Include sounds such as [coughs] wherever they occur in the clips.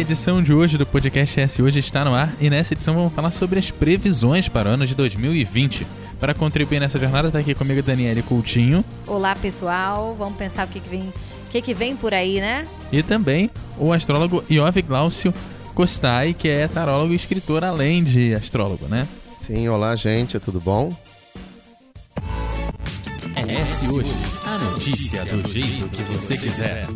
edição de hoje do podcast S Hoje está no ar e nessa edição vamos falar sobre as previsões para o ano de 2020. Para contribuir nessa jornada está aqui comigo Daniele Coutinho. Olá pessoal, vamos pensar o que, que vem, o que, que vem por aí, né? E também o astrólogo Iove Glaucio Costai, que é tarólogo e escritor além de astrólogo, né? Sim, olá gente, tudo bom? É S Hoje, a notícia do jeito que você quiser.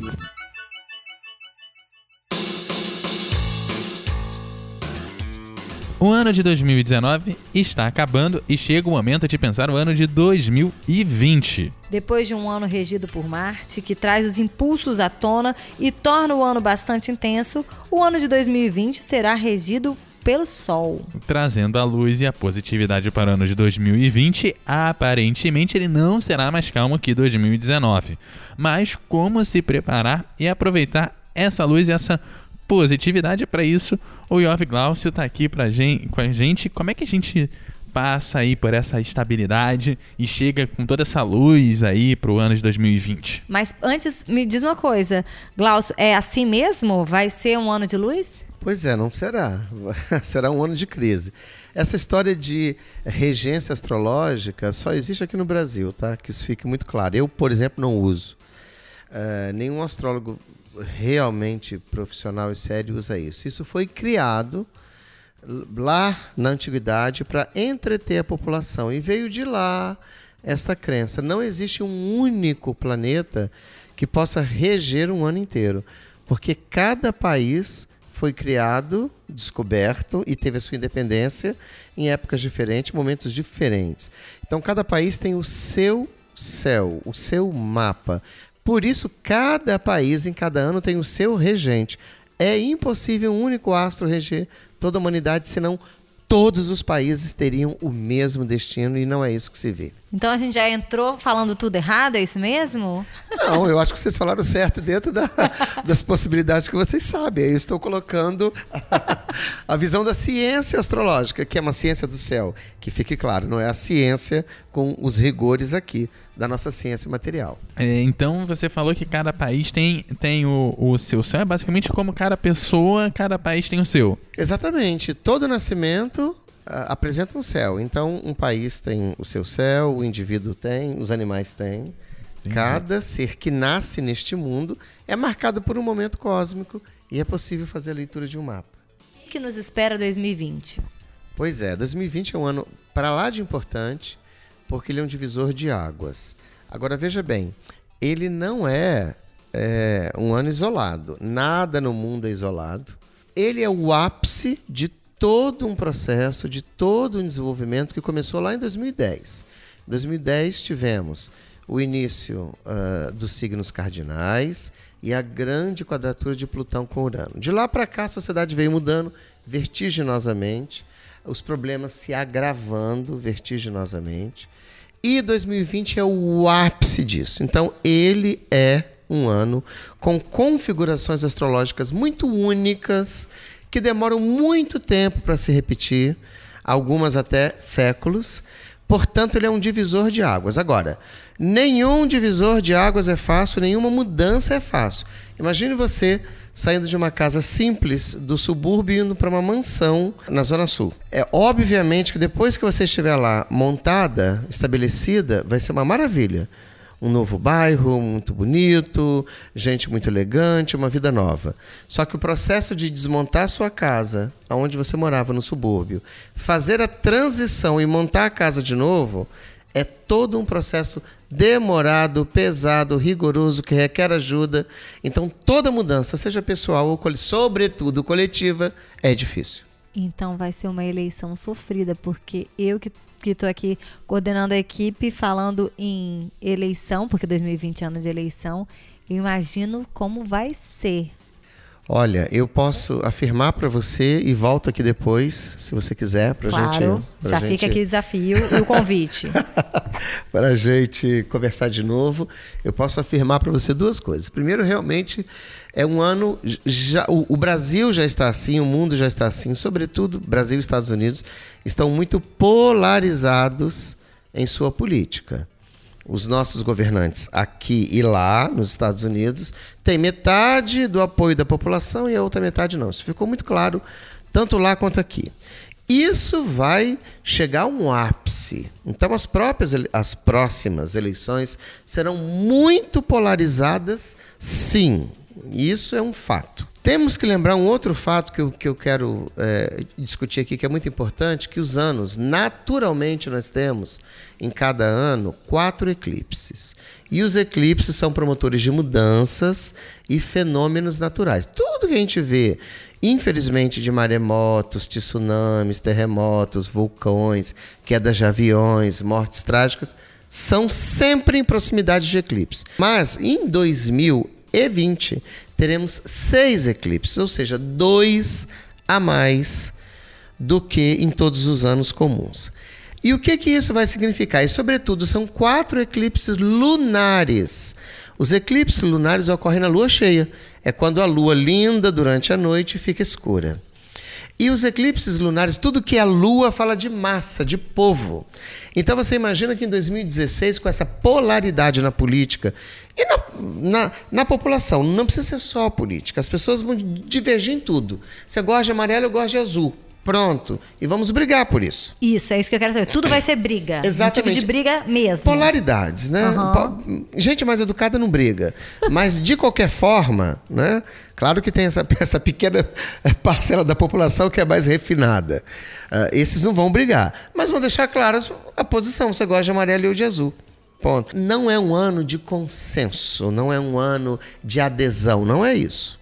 O ano de 2019 está acabando e chega o momento de pensar o ano de 2020. Depois de um ano regido por Marte, que traz os impulsos à tona e torna o ano bastante intenso, o ano de 2020 será regido pelo Sol. Trazendo a luz e a positividade para o ano de 2020, aparentemente ele não será mais calmo que 2019. Mas como se preparar e aproveitar essa luz e essa positividade para isso, o Iov Glaucio está aqui pra gente, com a gente. Como é que a gente passa aí por essa estabilidade e chega com toda essa luz aí pro ano de 2020? Mas antes, me diz uma coisa, Glaucio, é assim mesmo? Vai ser um ano de luz? Pois é, não será. [laughs] será um ano de crise. Essa história de regência astrológica só existe aqui no Brasil, tá? Que isso fique muito claro. Eu, por exemplo, não uso. Uh, nenhum astrólogo realmente profissional e sério usa isso. Isso foi criado lá na antiguidade para entreter a população e veio de lá esta crença. Não existe um único planeta que possa reger um ano inteiro, porque cada país foi criado, descoberto e teve a sua independência em épocas diferentes, momentos diferentes. Então cada país tem o seu céu, o seu mapa. Por isso, cada país em cada ano tem o seu regente. É impossível um único astro reger toda a humanidade, senão todos os países teriam o mesmo destino e não é isso que se vê. Então a gente já entrou falando tudo errado, é isso mesmo? Não, eu acho que vocês falaram certo dentro da, das possibilidades que vocês sabem. Eu estou colocando a, a visão da ciência astrológica, que é uma ciência do céu, que fique claro, não é a ciência com os rigores aqui da nossa ciência material. É, então você falou que cada país tem, tem o, o seu céu, é basicamente como cada pessoa, cada país tem o seu. Exatamente. Todo nascimento apresenta um céu. Então, um país tem o seu céu, o indivíduo tem, os animais têm. Cada ser que nasce neste mundo é marcado por um momento cósmico e é possível fazer a leitura de um mapa. O que nos espera 2020? Pois é, 2020 é um ano para lá de importante porque ele é um divisor de águas. Agora veja bem, ele não é, é um ano isolado. Nada no mundo é isolado. Ele é o ápice de todo um processo, de todo um desenvolvimento que começou lá em 2010. Em 2010 tivemos o início uh, dos signos cardinais e a grande quadratura de Plutão com Urano. De lá para cá, a sociedade veio mudando vertiginosamente os problemas se agravando vertiginosamente. E 2020 é o ápice disso. Então, ele é um ano com configurações astrológicas muito únicas, que demoram muito tempo para se repetir, algumas até séculos. Portanto, ele é um divisor de águas. Agora, nenhum divisor de águas é fácil, nenhuma mudança é fácil. Imagine você saindo de uma casa simples do subúrbio indo para uma mansão na Zona Sul. É obviamente que depois que você estiver lá montada, estabelecida, vai ser uma maravilha. Um novo bairro, muito bonito, gente muito elegante, uma vida nova. Só que o processo de desmontar sua casa, aonde você morava no subúrbio, fazer a transição e montar a casa de novo, é todo um processo demorado, pesado, rigoroso, que requer ajuda. Então, toda mudança, seja pessoal ou, sobretudo, coletiva, é difícil. Então, vai ser uma eleição sofrida, porque eu que que estou aqui coordenando a equipe, falando em eleição, porque 2020 é ano de eleição, eu imagino como vai ser. Olha, eu posso afirmar para você e volto aqui depois, se você quiser, para claro, gente. Pra já gente... fica aqui o desafio e o convite. [laughs] para a gente conversar de novo, eu posso afirmar para você duas coisas. Primeiro, realmente é um ano. Já, o, o, Brasil já está assim, o mundo já está assim, sobretudo Brasil e Estados Unidos estão muito polarizados em sua política. os nossos governantes aqui e lá, nos Estados Unidos, têm metade do apoio da população e a outra metade não. Isso ficou muito claro, tanto lá quanto aqui. Isso vai chegar a um ápice. Então, as próprias, as próximas eleições serão muito polarizadas, sim. Isso é um fato. Temos que lembrar um outro fato que eu, que eu quero é, discutir aqui, que é muito importante, que os anos, naturalmente nós temos, em cada ano, quatro eclipses. E os eclipses são promotores de mudanças e fenômenos naturais. Tudo que a gente vê, infelizmente, de maremotos, tsunamis, terremotos, vulcões, quedas de aviões, mortes trágicas, são sempre em proximidade de eclipse. Mas em 2020 teremos seis eclipses, ou seja, dois a mais do que em todos os anos comuns. E o que, que isso vai significar? E, sobretudo, são quatro eclipses lunares. Os eclipses lunares ocorrem na lua cheia. É quando a lua linda durante a noite fica escura. E os eclipses lunares, tudo que é lua fala de massa, de povo. Então você imagina que em 2016, com essa polaridade na política e na, na, na, população, não precisa ser só política, as pessoas vão divergir em tudo. Você gosta de amarelo, eu gosto de azul. Pronto. E vamos brigar por isso. Isso, é isso que eu quero saber. Tudo vai ser briga. Exatamente. Um tipo de briga mesmo. Polaridades, né? Uhum. Gente mais educada não briga. Mas, de qualquer forma, né? Claro que tem essa, [laughs] essa pequena parcela da população que é mais refinada. Uh, esses não vão brigar. Mas vão deixar claras a posição. Você gosta de amarelo eu de azul. Ponto. Não é um ano de consenso, não é um ano de adesão, não é isso.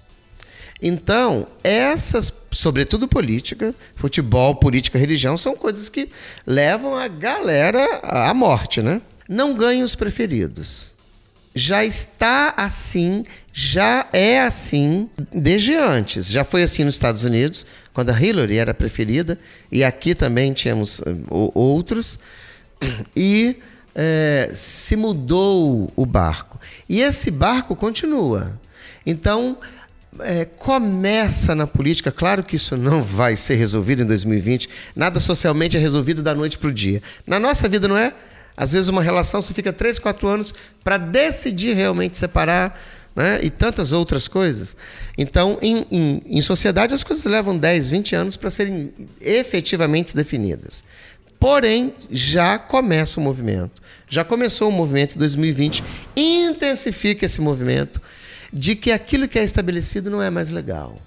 Então, essas, sobretudo política, futebol, política, religião, são coisas que levam a galera à morte, né? Não ganham os preferidos. Já está assim, já é assim desde antes. Já foi assim nos Estados Unidos, quando a Hillary era preferida, e aqui também tínhamos uh, outros. E é, se mudou o barco. E esse barco continua. Então, é, começa na política, claro que isso não vai ser resolvido em 2020, nada socialmente é resolvido da noite para o dia. Na nossa vida, não é? Às vezes, uma relação você fica 3, 4 anos para decidir realmente separar. Né? e tantas outras coisas. Então, em, em, em sociedade, as coisas levam 10, 20 anos para serem efetivamente definidas. Porém, já começa o movimento. Já começou o movimento em 2020, intensifica esse movimento de que aquilo que é estabelecido não é mais legal.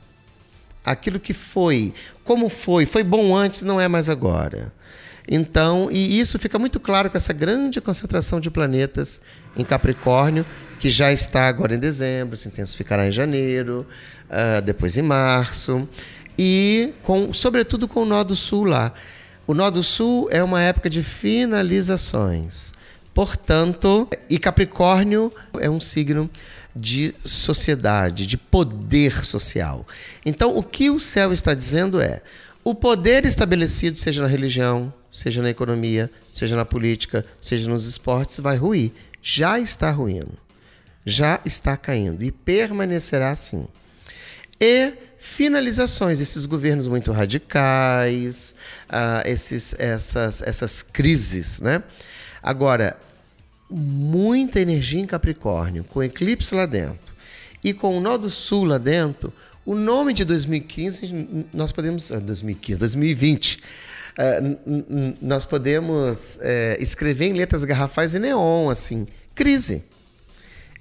Aquilo que foi, como foi, foi bom antes, não é mais agora. Então, e isso fica muito claro com essa grande concentração de planetas em Capricórnio, que já está agora em dezembro, se intensificará em janeiro, uh, depois em março, e com, sobretudo com o nó do sul lá. O nó do sul é uma época de finalizações. Portanto, e Capricórnio é um signo de sociedade, de poder social. Então, o que o céu está dizendo é: o poder estabelecido, seja na religião, seja na economia, seja na política, seja nos esportes, vai ruir. Já está ruindo. Já está caindo e permanecerá assim. E finalizações, esses governos muito radicais, uh, esses, essas, essas crises. Né? Agora, muita energia em Capricórnio, com eclipse lá dentro e com o nó do sul lá dentro, o nome de 2015 nós podemos 2015, 2020 uh, nós podemos uh, escrever em letras garrafais e neon assim, crise.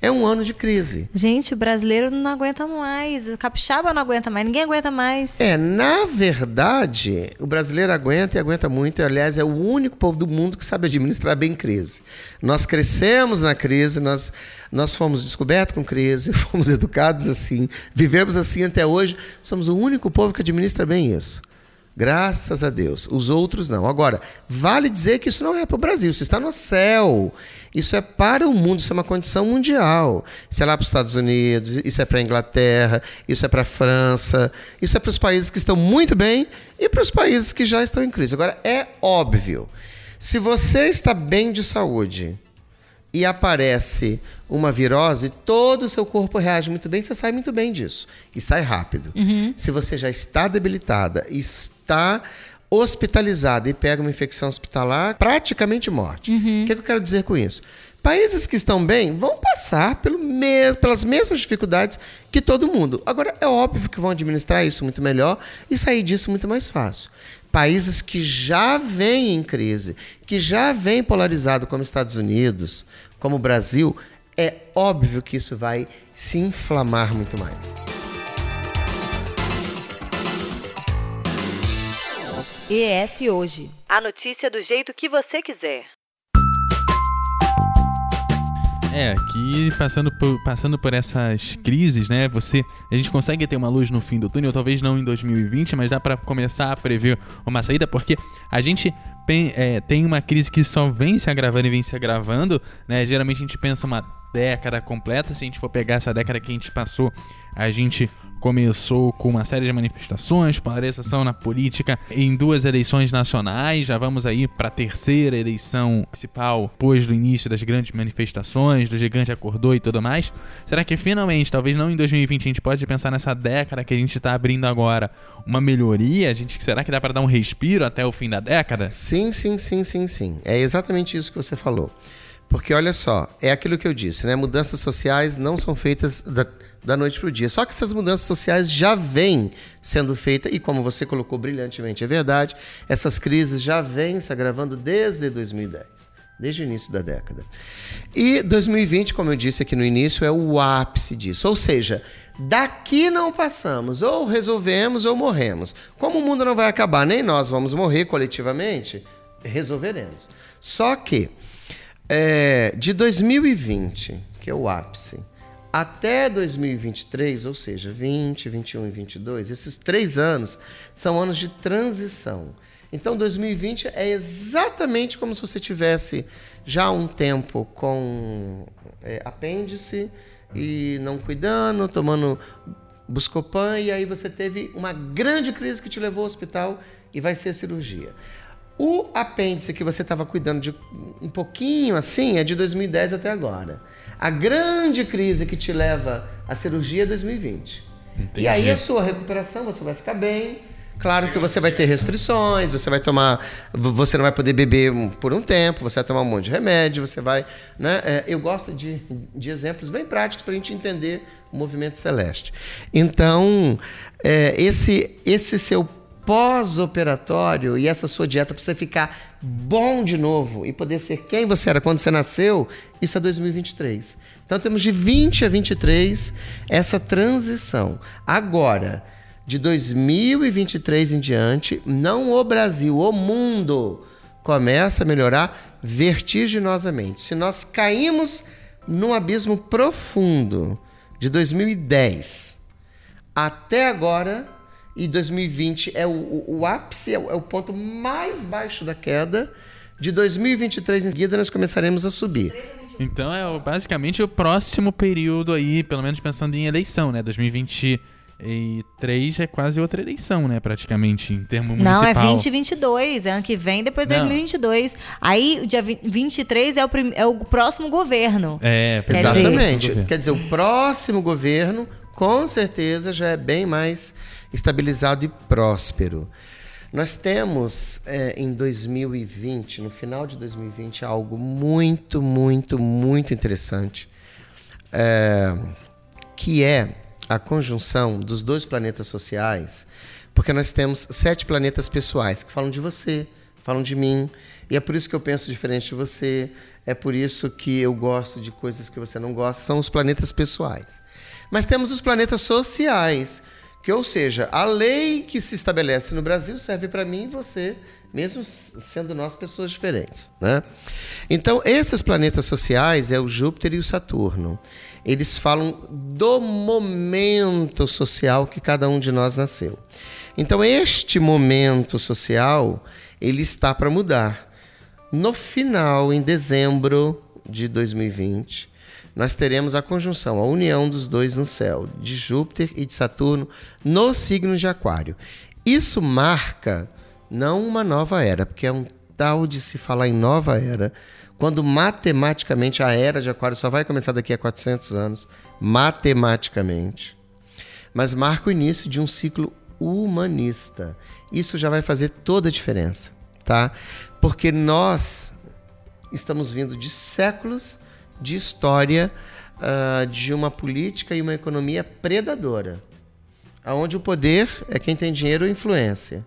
É um ano de crise. Gente, o brasileiro não aguenta mais. O capixaba não aguenta mais. Ninguém aguenta mais. É, na verdade, o brasileiro aguenta e aguenta muito. E, aliás, é o único povo do mundo que sabe administrar bem crise. Nós crescemos na crise, nós, nós fomos descobertos com crise, [laughs] fomos educados assim, vivemos assim até hoje. Somos o único povo que administra bem isso. Graças a Deus. Os outros não. Agora, vale dizer que isso não é para o Brasil, isso está no céu. Isso é para o mundo, isso é uma condição mundial. Isso é lá para os Estados Unidos, isso é para a Inglaterra, isso é para a França, isso é para os países que estão muito bem e para os países que já estão em crise. Agora, é óbvio, se você está bem de saúde e aparece uma virose, todo o seu corpo reage muito bem, você sai muito bem disso. E sai rápido. Uhum. Se você já está debilitada, está hospitalizada e pega uma infecção hospitalar, praticamente morte. Uhum. O que, é que eu quero dizer com isso? Países que estão bem vão passar mes pelas mesmas dificuldades que todo mundo. Agora, é óbvio que vão administrar isso muito melhor e sair disso muito mais fácil. Países que já vêm em crise, que já vêm polarizado, como Estados Unidos, como o Brasil, é óbvio que isso vai se inflamar muito mais. ES Hoje. A notícia do jeito que você quiser. É, aqui passando por, passando por essas crises, né? Você, a gente consegue ter uma luz no fim do túnel, talvez não em 2020, mas dá para começar a prever uma saída, porque a gente é, tem uma crise que só vem se agravando e vem se agravando, né? Geralmente a gente pensa uma década completa, se a gente for pegar essa década que a gente passou, a gente começou com uma série de manifestações, polarização na política em duas eleições nacionais. Já vamos aí para a terceira eleição principal, depois do início das grandes manifestações, do gigante acordou e tudo mais. Será que finalmente, talvez não em 2020, a gente pode pensar nessa década que a gente está abrindo agora, uma melhoria? A gente, será que dá para dar um respiro até o fim da década? Sim, sim, sim, sim, sim. É exatamente isso que você falou. Porque olha só, é aquilo que eu disse, né? Mudanças sociais não são feitas da, da noite para o dia. Só que essas mudanças sociais já vêm sendo feitas, e como você colocou brilhantemente, é verdade, essas crises já vêm se agravando desde 2010, desde o início da década. E 2020, como eu disse aqui no início, é o ápice disso. Ou seja, daqui não passamos, ou resolvemos ou morremos. Como o mundo não vai acabar, nem nós vamos morrer coletivamente, resolveremos. Só que é, de 2020, que é o ápice, até 2023, ou seja, 20, 21 e 22, esses três anos são anos de transição. Então, 2020 é exatamente como se você tivesse já um tempo com é, apêndice e não cuidando, tomando Buscopan, e aí você teve uma grande crise que te levou ao hospital e vai ser cirurgia. O apêndice que você estava cuidando de um pouquinho assim é de 2010 até agora. A grande crise que te leva à cirurgia é 2020. Entendi. E aí a sua recuperação, você vai ficar bem. Claro que você vai ter restrições, você vai tomar, você não vai poder beber por um tempo, você vai tomar um monte de remédio, você vai, né? É, eu gosto de, de exemplos bem práticos para a gente entender o movimento celeste. Então, é, esse esse seu pós-operatório e essa sua dieta para você ficar bom de novo e poder ser quem você era quando você nasceu, isso é 2023. Então temos de 20 a 23 essa transição. Agora, de 2023 em diante, não o Brasil, o mundo começa a melhorar vertiginosamente. Se nós caímos num abismo profundo de 2010 até agora, e 2020 é o, o, o ápice, é o, é o, ponto mais baixo da queda. De 2023 em seguida nós começaremos a subir. Então é basicamente o próximo período aí, pelo menos pensando em eleição, né? 2023 é quase outra eleição, né? Praticamente, em termos municipal. Não, é 2022, é ano que vem, depois de 2022. Aí, o dia 23 é o, prim... é o próximo governo. É, Quer exatamente. Dizer... Quer dizer, o próximo governo, com certeza, já é bem mais estabilizado e próspero. Nós temos é, em 2020, no final de 2020, algo muito, muito, muito interessante, é, que é a conjunção dos dois planetas sociais, porque nós temos sete planetas pessoais que falam de você, falam de mim, e é por isso que eu penso diferente de você, é por isso que eu gosto de coisas que você não gosta, são os planetas pessoais. Mas temos os planetas sociais, que, ou seja, a lei que se estabelece no Brasil serve para mim e você, mesmo sendo nós pessoas diferentes. Né? Então, esses planetas sociais é o Júpiter e o Saturno. Eles falam do momento social que cada um de nós nasceu. Então, este momento social, ele está para mudar. No final, em dezembro de 2020, nós teremos a conjunção, a união dos dois no céu, de Júpiter e de Saturno, no signo de Aquário. Isso marca não uma nova era, porque é um tal de se falar em nova era, quando matematicamente a era de Aquário só vai começar daqui a 400 anos, matematicamente, mas marca o início de um ciclo humanista. Isso já vai fazer toda a diferença, tá? Porque nós estamos vindo de séculos de história uh, de uma política e uma economia predadora, aonde o poder é quem tem dinheiro e influência.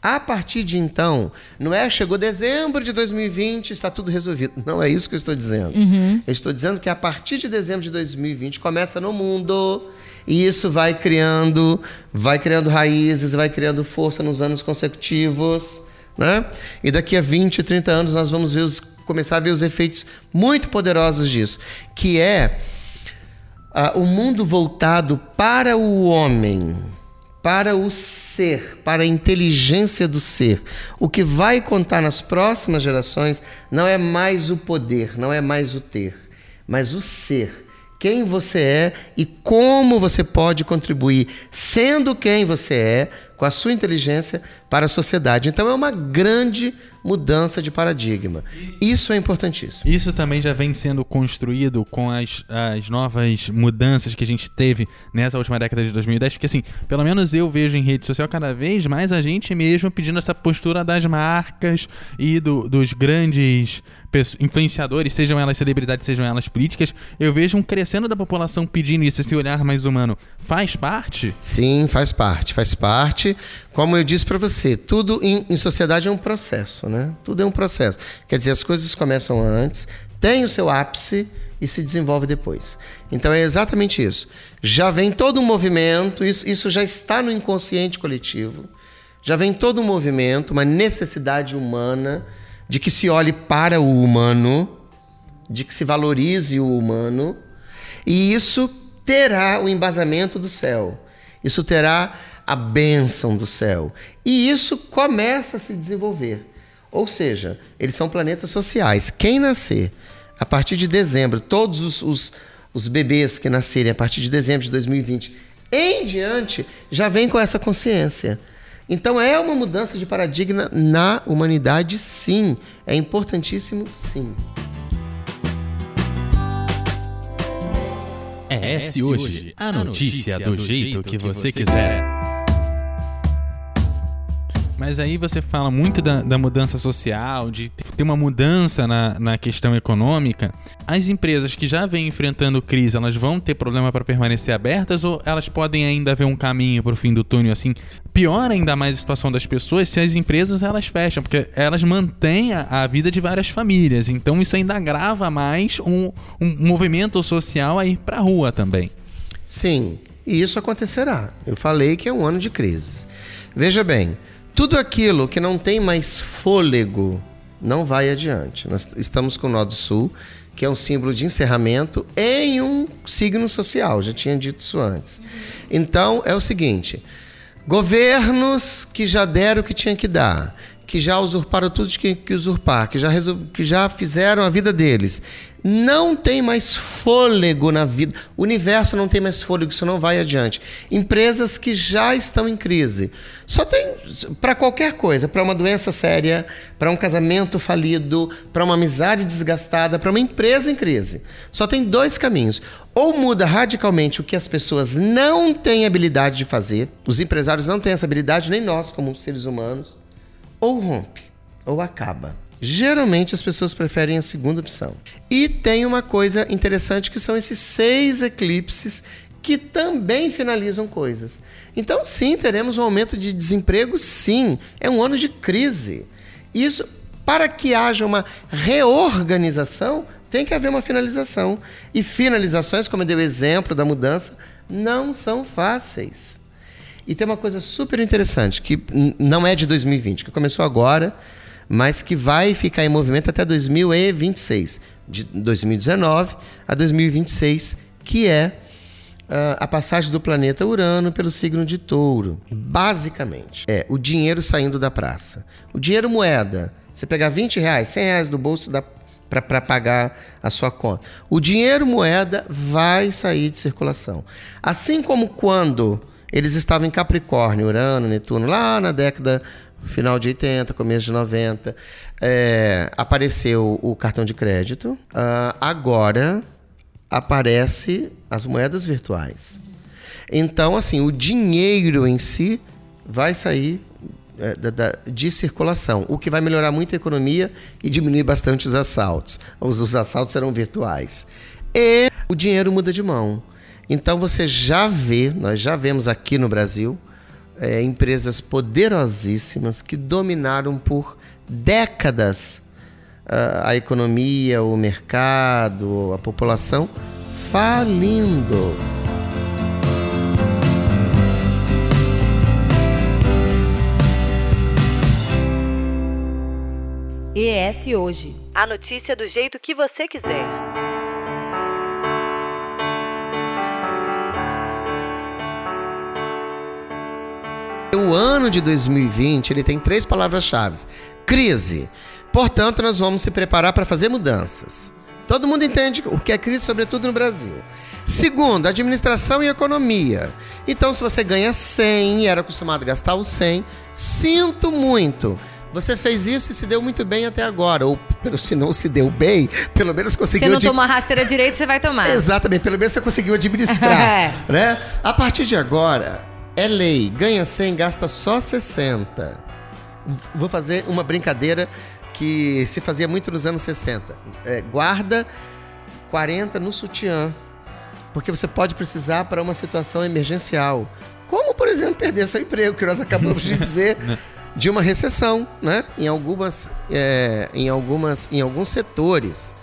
A partir de então, não é chegou dezembro de 2020, está tudo resolvido. Não é isso que eu estou dizendo. Uhum. Eu estou dizendo que a partir de dezembro de 2020 começa no mundo e isso vai criando, vai criando raízes, vai criando força nos anos consecutivos, né? E daqui a 20, 30 anos nós vamos ver os, começar a ver os efeitos muito poderosos disso, que é uh, o mundo voltado para o homem para o ser, para a inteligência do ser. O que vai contar nas próximas gerações não é mais o poder, não é mais o ter, mas o ser. Quem você é e como você pode contribuir, sendo quem você é, com a sua inteligência, para a sociedade. Então é uma grande mudança de paradigma. Isso é importantíssimo. Isso também já vem sendo construído com as, as novas mudanças que a gente teve nessa última década de 2010, porque assim, pelo menos eu vejo em rede social cada vez mais a gente mesmo pedindo essa postura das marcas e do, dos grandes influenciadores, sejam elas celebridades, sejam elas políticas, eu vejo um crescendo da população pedindo isso, esse olhar mais humano. Faz parte? Sim, faz parte, faz parte. Como eu disse para você, tudo em, em sociedade é um processo, né? Tudo é um processo. Quer dizer, as coisas começam antes, tem o seu ápice e se desenvolve depois. Então é exatamente isso. Já vem todo um movimento, isso, isso já está no inconsciente coletivo, já vem todo um movimento, uma necessidade humana de que se olhe para o humano, de que se valorize o humano, e isso terá o embasamento do céu. Isso terá a bênção do céu. E isso começa a se desenvolver. Ou seja, eles são planetas sociais. Quem nascer a partir de dezembro, todos os, os, os bebês que nascerem a partir de dezembro de 2020 em diante, já vem com essa consciência. Então é uma mudança de paradigma na humanidade, sim. É importantíssimo, sim. É esse hoje, a notícia do jeito que você quiser. Mas aí você fala muito da, da, mudança social, de ter uma mudança na, na questão econômica. As empresas que já vêm enfrentando crise, elas vão ter problema para permanecer abertas ou elas podem ainda ver um caminho para o fim do túnel assim? Piora ainda mais a situação das pessoas se as empresas elas fecham, porque elas mantêm a, a vida de várias famílias. Então isso ainda agrava mais um, um movimento social a ir para a rua também. Sim, e isso acontecerá. Eu falei que é um ano de crises. Veja bem, tudo aquilo que não tem mais fôlego não vai adiante. Nós estamos com o Nó do Sul, que é um símbolo de encerramento em um signo social, já tinha dito isso antes. Então é o seguinte: governos que já deram o que tinha que dar, que já usurparam tudo que, que usurpar, que já, que já fizeram a vida deles. Não tem mais fôlego na vida. O universo não tem mais fôlego, isso não vai adiante. Empresas que já estão em crise. Só tem para qualquer coisa, para uma doença séria, para um casamento falido, para uma amizade desgastada, para uma empresa em crise. Só tem dois caminhos. Ou muda radicalmente o que as pessoas não têm habilidade de fazer, os empresários não têm essa habilidade, nem nós, como seres humanos ou rompe ou acaba. Geralmente as pessoas preferem a segunda opção. E tem uma coisa interessante que são esses seis eclipses que também finalizam coisas. Então, sim, teremos um aumento de desemprego, sim. É um ano de crise. Isso, para que haja uma reorganização, tem que haver uma finalização. E finalizações, como eu dei o exemplo da mudança, não são fáceis. E tem uma coisa super interessante, que não é de 2020, que começou agora, mas que vai ficar em movimento até 2026. De 2019 a 2026, que é uh, a passagem do planeta Urano pelo signo de Touro. Basicamente, é o dinheiro saindo da praça. O dinheiro moeda. Você pegar 20 reais, 100 reais do bolso dá para pagar a sua conta. O dinheiro moeda vai sair de circulação. Assim como quando eles estavam em Capricórnio, Urano, Netuno, lá na década final de 80, começo de 90. É, apareceu o cartão de crédito. Uh, agora aparece as moedas virtuais. Então, assim, o dinheiro em si vai sair é, de circulação, o que vai melhorar muito a economia e diminuir bastante os assaltos. Os, os assaltos serão virtuais. E o dinheiro muda de mão. Então você já vê, nós já vemos aqui no Brasil, é, empresas poderosíssimas que dominaram por décadas a, a economia, o mercado, a população falindo. ES Hoje. A notícia do jeito que você quiser. O ano de 2020 ele tem três palavras-chave: crise. Portanto, nós vamos se preparar para fazer mudanças. Todo mundo entende o que é crise, sobretudo no Brasil. Segundo, administração e economia. Então, se você ganha 100 e era acostumado a gastar o 100, sinto muito você fez isso e se deu muito bem até agora. Ou se não se deu bem, pelo menos conseguiu. Se não tomar rasteira direito, você vai tomar. [laughs] Exatamente, pelo menos você conseguiu administrar. [laughs] é. né? A partir de agora, é lei. Ganha 100, gasta só 60. Vou fazer uma brincadeira que se fazia muito nos anos 60. É, guarda 40 no sutiã. Porque você pode precisar para uma situação emergencial. Como, por exemplo, perder seu emprego, que nós acabamos de dizer. [laughs] de uma recessão, né? Em algumas, é, em algumas, em alguns setores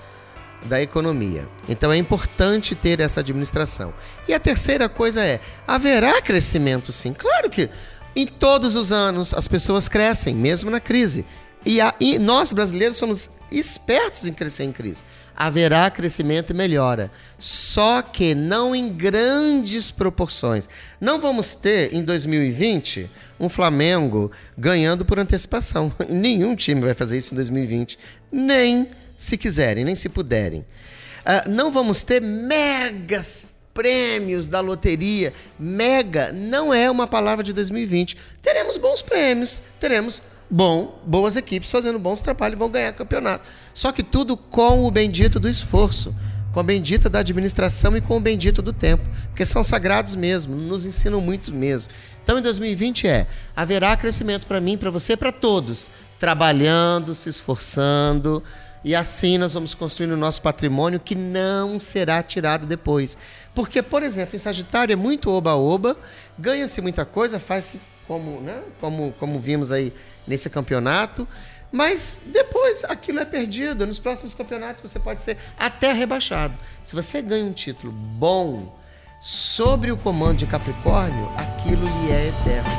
da economia. Então é importante ter essa administração. E a terceira coisa é: haverá crescimento, sim. Claro que em todos os anos as pessoas crescem, mesmo na crise. E, a, e nós brasileiros somos espertos em crescer em crise. Haverá crescimento e melhora, só que não em grandes proporções. Não vamos ter em 2020 um Flamengo ganhando por antecipação. [laughs] Nenhum time vai fazer isso em 2020, nem se quiserem, nem se puderem. Uh, não vamos ter megas prêmios da loteria. Mega não é uma palavra de 2020. Teremos bons prêmios, teremos bom, boas equipes fazendo bons trabalhos vão ganhar campeonato. Só que tudo com o bendito do esforço, com a bendita da administração e com o bendito do tempo, porque são sagrados mesmo, nos ensinam muito mesmo. Então, em 2020 é haverá crescimento para mim, para você, para todos, trabalhando, se esforçando. E assim nós vamos construindo o nosso patrimônio que não será tirado depois. Porque, por exemplo, em Sagitário é muito oba-oba, ganha-se muita coisa, faz-se como, né, como, como vimos aí nesse campeonato. Mas depois aquilo é perdido. Nos próximos campeonatos você pode ser até rebaixado. Se você ganha um título bom sobre o comando de Capricórnio, aquilo lhe é eterno.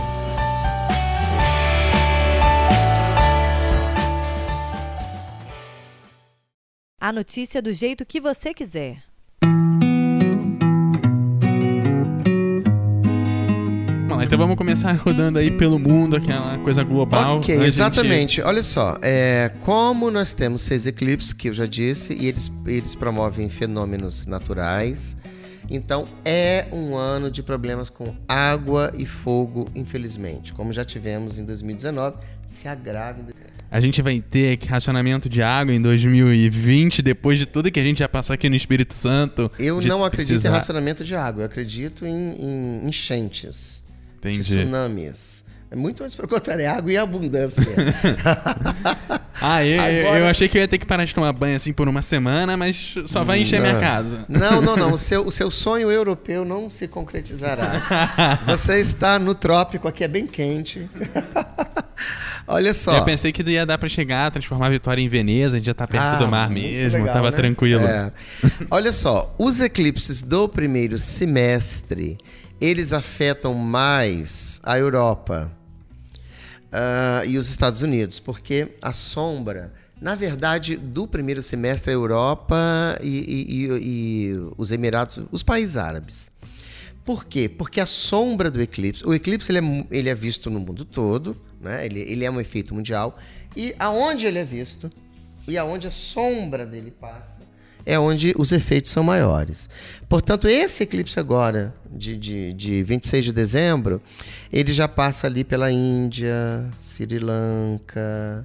A notícia do jeito que você quiser. então vamos começar [laughs] rodando aí pelo mundo, aquela coisa global. Ok, exatamente. Gente... Olha só, é, como nós temos seis eclipses, que eu já disse, e eles, eles promovem fenômenos naturais. Então é um ano de problemas com água e fogo, infelizmente. Como já tivemos em 2019, se agrave. A gente vai ter racionamento de água em 2020, depois de tudo que a gente já passou aqui no Espírito Santo. Eu não acredito precisar... em racionamento de água, eu acredito em, em enchentes. Entendi. tsunamis. É muito antes para contar é água e abundância. [laughs] ah, eu, Agora... eu achei que eu ia ter que parar de tomar banho assim por uma semana, mas só vai encher não. minha casa. Não, não, não. [laughs] O seu, o seu sonho europeu não se concretizará. Você está no trópico, aqui é bem quente. [laughs] Olha só. Eu pensei que ia dar para chegar, transformar a Vitória em Veneza, a gente já tá perto ah, do mar mesmo, legal, tava né? tranquilo. É. Olha só, os eclipses do primeiro semestre, eles afetam mais a Europa uh, e os Estados Unidos, porque a sombra, na verdade, do primeiro semestre, a Europa e, e, e, e os Emirados, os países árabes. Por quê? Porque a sombra do eclipse, o eclipse ele é, ele é visto no mundo todo, né? ele, ele é um efeito mundial, e aonde ele é visto, e aonde a sombra dele passa, é onde os efeitos são maiores. Portanto, esse eclipse agora, de, de, de 26 de dezembro, ele já passa ali pela Índia, Sri Lanka.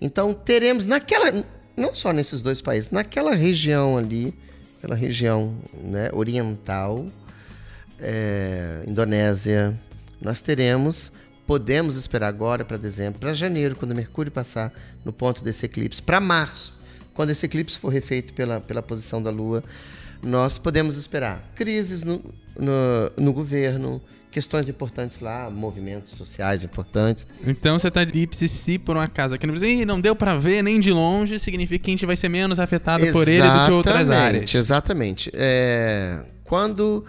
Então, teremos naquela. Não só nesses dois países, naquela região ali, aquela região né, oriental, é, Indonésia, nós teremos podemos esperar agora para dezembro, para janeiro, quando Mercúrio passar no ponto desse eclipse, para março, quando esse eclipse for refeito pela, pela posição da Lua, nós podemos esperar crises no, no, no governo, questões importantes lá, movimentos sociais importantes. Então você tá eclipse se por uma casa aqui no Brasil não deu para ver nem de longe, significa que a gente vai ser menos afetado exatamente, por ele do que outras áreas. Exatamente. É, quando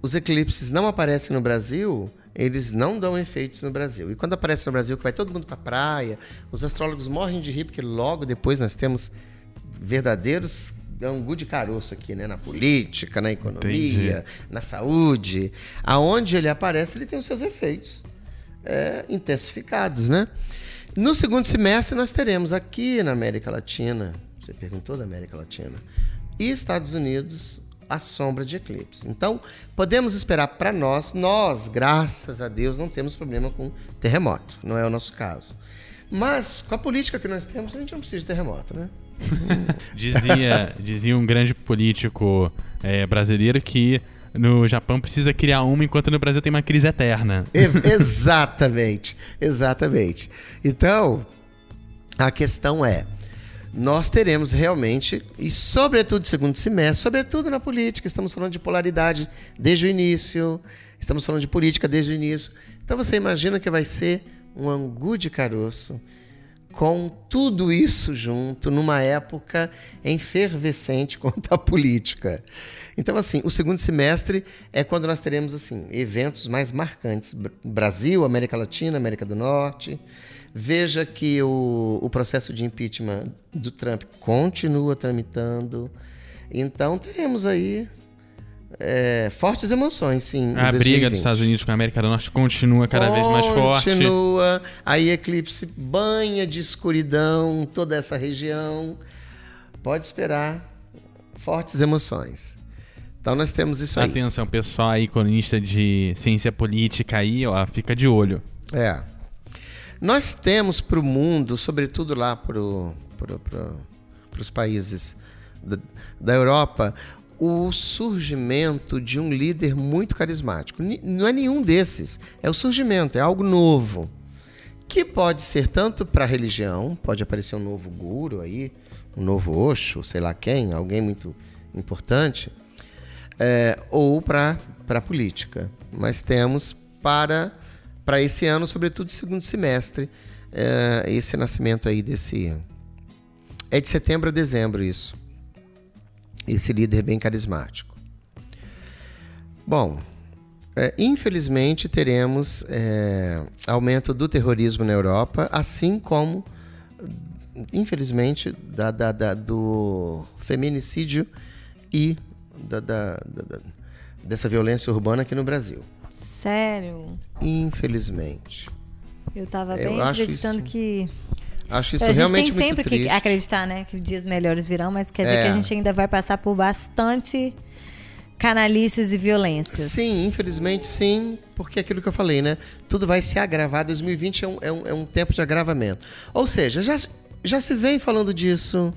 os eclipses não aparecem no Brasil, eles não dão efeitos no Brasil. E quando aparece no Brasil, que vai todo mundo para praia, os astrólogos morrem de rir, porque logo depois nós temos verdadeiros angu de caroço aqui, né? Na política, na economia, Entendi. na saúde. Aonde ele aparece, ele tem os seus efeitos é, intensificados, né? No segundo semestre, nós teremos aqui na América Latina, você perguntou da América Latina, e Estados Unidos, a sombra de eclipse. Então, podemos esperar para nós, nós, graças a Deus, não temos problema com terremoto, não é o nosso caso. Mas, com a política que nós temos, a gente não precisa de terremoto, né? [laughs] dizia, dizia um grande político é, brasileiro que no Japão precisa criar uma, enquanto no Brasil tem uma crise eterna. [laughs] exatamente, exatamente. Então, a questão é, nós teremos realmente, e sobretudo segundo semestre, sobretudo na política, estamos falando de polaridade desde o início, estamos falando de política desde o início. Então você imagina que vai ser um angu de caroço com tudo isso junto numa época efervescente [laughs] quanto à política. Então, assim, o segundo semestre é quando nós teremos assim eventos mais marcantes: Brasil, América Latina, América do Norte. Veja que o, o processo de impeachment do Trump continua tramitando. Então, teremos aí é, fortes emoções, sim. A briga dos Estados Unidos com a América do Norte continua cada continua, vez mais forte. Continua. Aí eclipse banha de escuridão toda essa região. Pode esperar fortes emoções. Então nós temos isso aí. Atenção, pessoal aí, colunista de ciência política aí, ó, fica de olho. É. Nós temos para o mundo, sobretudo lá para pro, pro, os países da, da Europa, o surgimento de um líder muito carismático. Não é nenhum desses, é o surgimento, é algo novo. Que pode ser tanto para a religião, pode aparecer um novo guru aí, um novo Osho, sei lá quem, alguém muito importante, é, ou para a política. Mas temos para, para esse ano, sobretudo segundo semestre, é, esse nascimento aí desse. É de setembro a dezembro isso esse líder bem carismático. Bom, é, infelizmente teremos é, aumento do terrorismo na Europa, assim como, infelizmente, da, da, da do feminicídio e da, dessa violência urbana aqui no Brasil. Sério? Infelizmente. Eu estava bem acreditando isso... que Acho isso realmente triste. A gente tem sempre que acreditar, né, que dias melhores virão, mas quer dizer é. que a gente ainda vai passar por bastante canalices e violências. Sim, infelizmente sim, porque é aquilo que eu falei, né? Tudo vai se agravar. 2020 é um, é um, é um tempo de agravamento. Ou seja, já, já se vem falando disso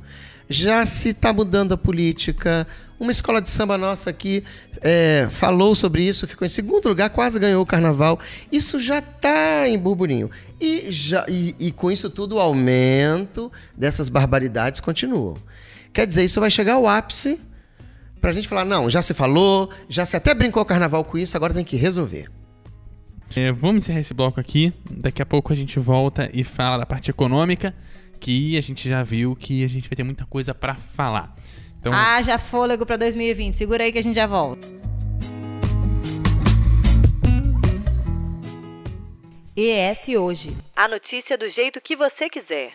já se está mudando a política. Uma escola de samba nossa aqui é, falou sobre isso, ficou em segundo lugar, quase ganhou o carnaval. Isso já está em burburinho. E, já, e, e com isso tudo, o aumento dessas barbaridades continua. Quer dizer, isso vai chegar ao ápice para a gente falar: não, já se falou, já se até brincou o carnaval com isso, agora tem que resolver. É, vamos encerrar esse bloco aqui. Daqui a pouco a gente volta e fala da parte econômica que a gente já viu que a gente vai ter muita coisa para falar. Então, Haja fôlego para 2020. Segura aí que a gente já volta. ES Hoje. A notícia do jeito que você quiser.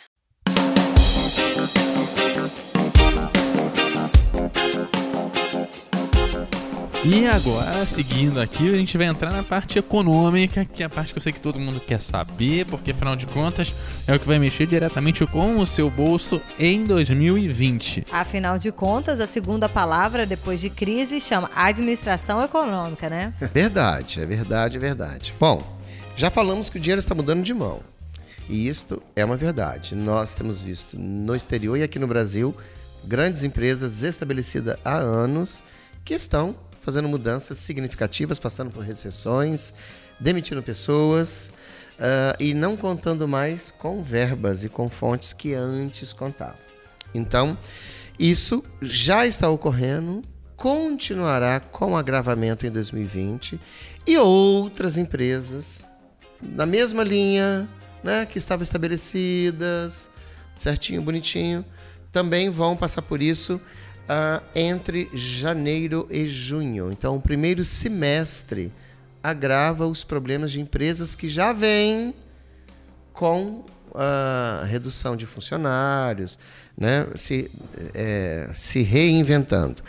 E agora, seguindo aqui, a gente vai entrar na parte econômica, que é a parte que eu sei que todo mundo quer saber, porque afinal de contas é o que vai mexer diretamente com o seu bolso em 2020. Afinal de contas, a segunda palavra depois de crise chama administração econômica, né? É verdade, é verdade, é verdade. Bom, já falamos que o dinheiro está mudando de mão. E isto é uma verdade. Nós temos visto no exterior e aqui no Brasil grandes empresas estabelecidas há anos que estão fazendo mudanças significativas, passando por recessões, demitindo pessoas, uh, e não contando mais com verbas e com fontes que antes contavam. Então, isso já está ocorrendo, continuará com agravamento em 2020 e outras empresas na mesma linha, né, que estavam estabelecidas, certinho, bonitinho, também vão passar por isso uh, entre janeiro e junho. Então, o primeiro semestre agrava os problemas de empresas que já vêm com a redução de funcionários, né, se, é, se reinventando.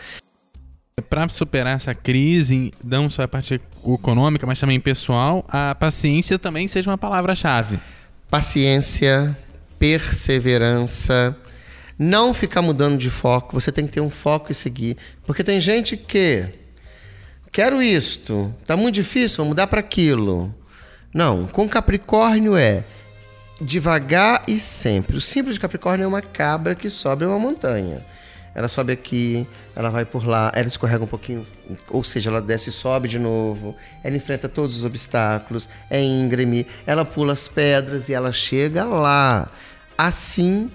Para superar essa crise, não só a parte econômica, mas também pessoal, a paciência também seja uma palavra-chave. Paciência, perseverança, não ficar mudando de foco, você tem que ter um foco e seguir. Porque tem gente que quero isto, tá muito difícil, vou mudar para aquilo. Não, com Capricórnio é devagar e sempre. O símbolo de Capricórnio é uma cabra que sobe uma montanha. Ela sobe aqui, ela vai por lá, ela escorrega um pouquinho, ou seja, ela desce e sobe de novo. Ela enfrenta todos os obstáculos, é íngreme, ela pula as pedras e ela chega lá. Assim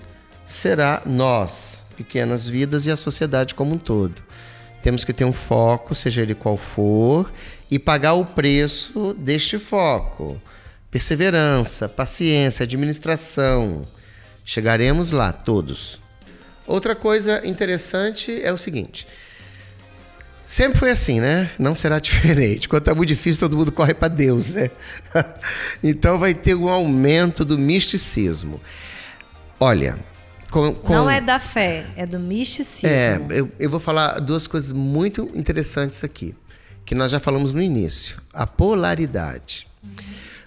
será nós, pequenas vidas e a sociedade como um todo. Temos que ter um foco, seja ele qual for, e pagar o preço deste foco. Perseverança, paciência, administração. Chegaremos lá, todos. Outra coisa interessante é o seguinte. Sempre foi assim, né? Não será [laughs] diferente. Quando está muito difícil, todo mundo corre para Deus, né? [laughs] então vai ter um aumento do misticismo. Olha, com, com... Não é da fé, é do misticismo. É, eu, eu vou falar duas coisas muito interessantes aqui, que nós já falamos no início. A polaridade. Uhum.